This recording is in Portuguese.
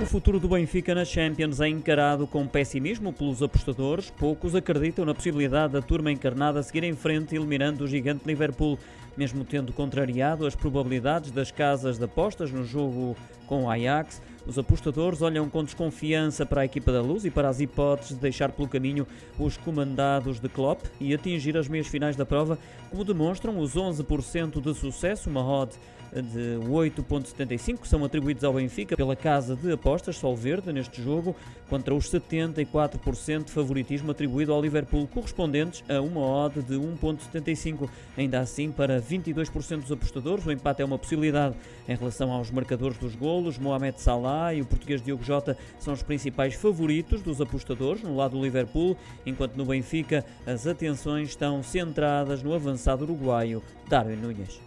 O futuro do Benfica na Champions é encarado com pessimismo pelos apostadores. Poucos acreditam na possibilidade da turma encarnada seguir em frente, eliminando o gigante Liverpool, mesmo tendo contrariado as probabilidades das casas de apostas no jogo com o Ajax. Os apostadores olham com desconfiança para a equipa da Luz e para as hipóteses de deixar pelo caminho os comandados de Klopp e atingir as meias finais da prova, como demonstram os 11% de sucesso, uma odd de 8.75 que são atribuídos ao Benfica pela casa de apostas Solverde neste jogo, contra os 74% de favoritismo atribuído ao Liverpool, correspondentes a uma odd de 1.75. Ainda assim, para 22% dos apostadores, o empate é uma possibilidade. Em relação aos marcadores dos golos, Mohamed Salah e o português Diogo Jota são os principais favoritos dos apostadores no lado do Liverpool, enquanto no Benfica as atenções estão centradas no avançado uruguaio Darwin Núñez.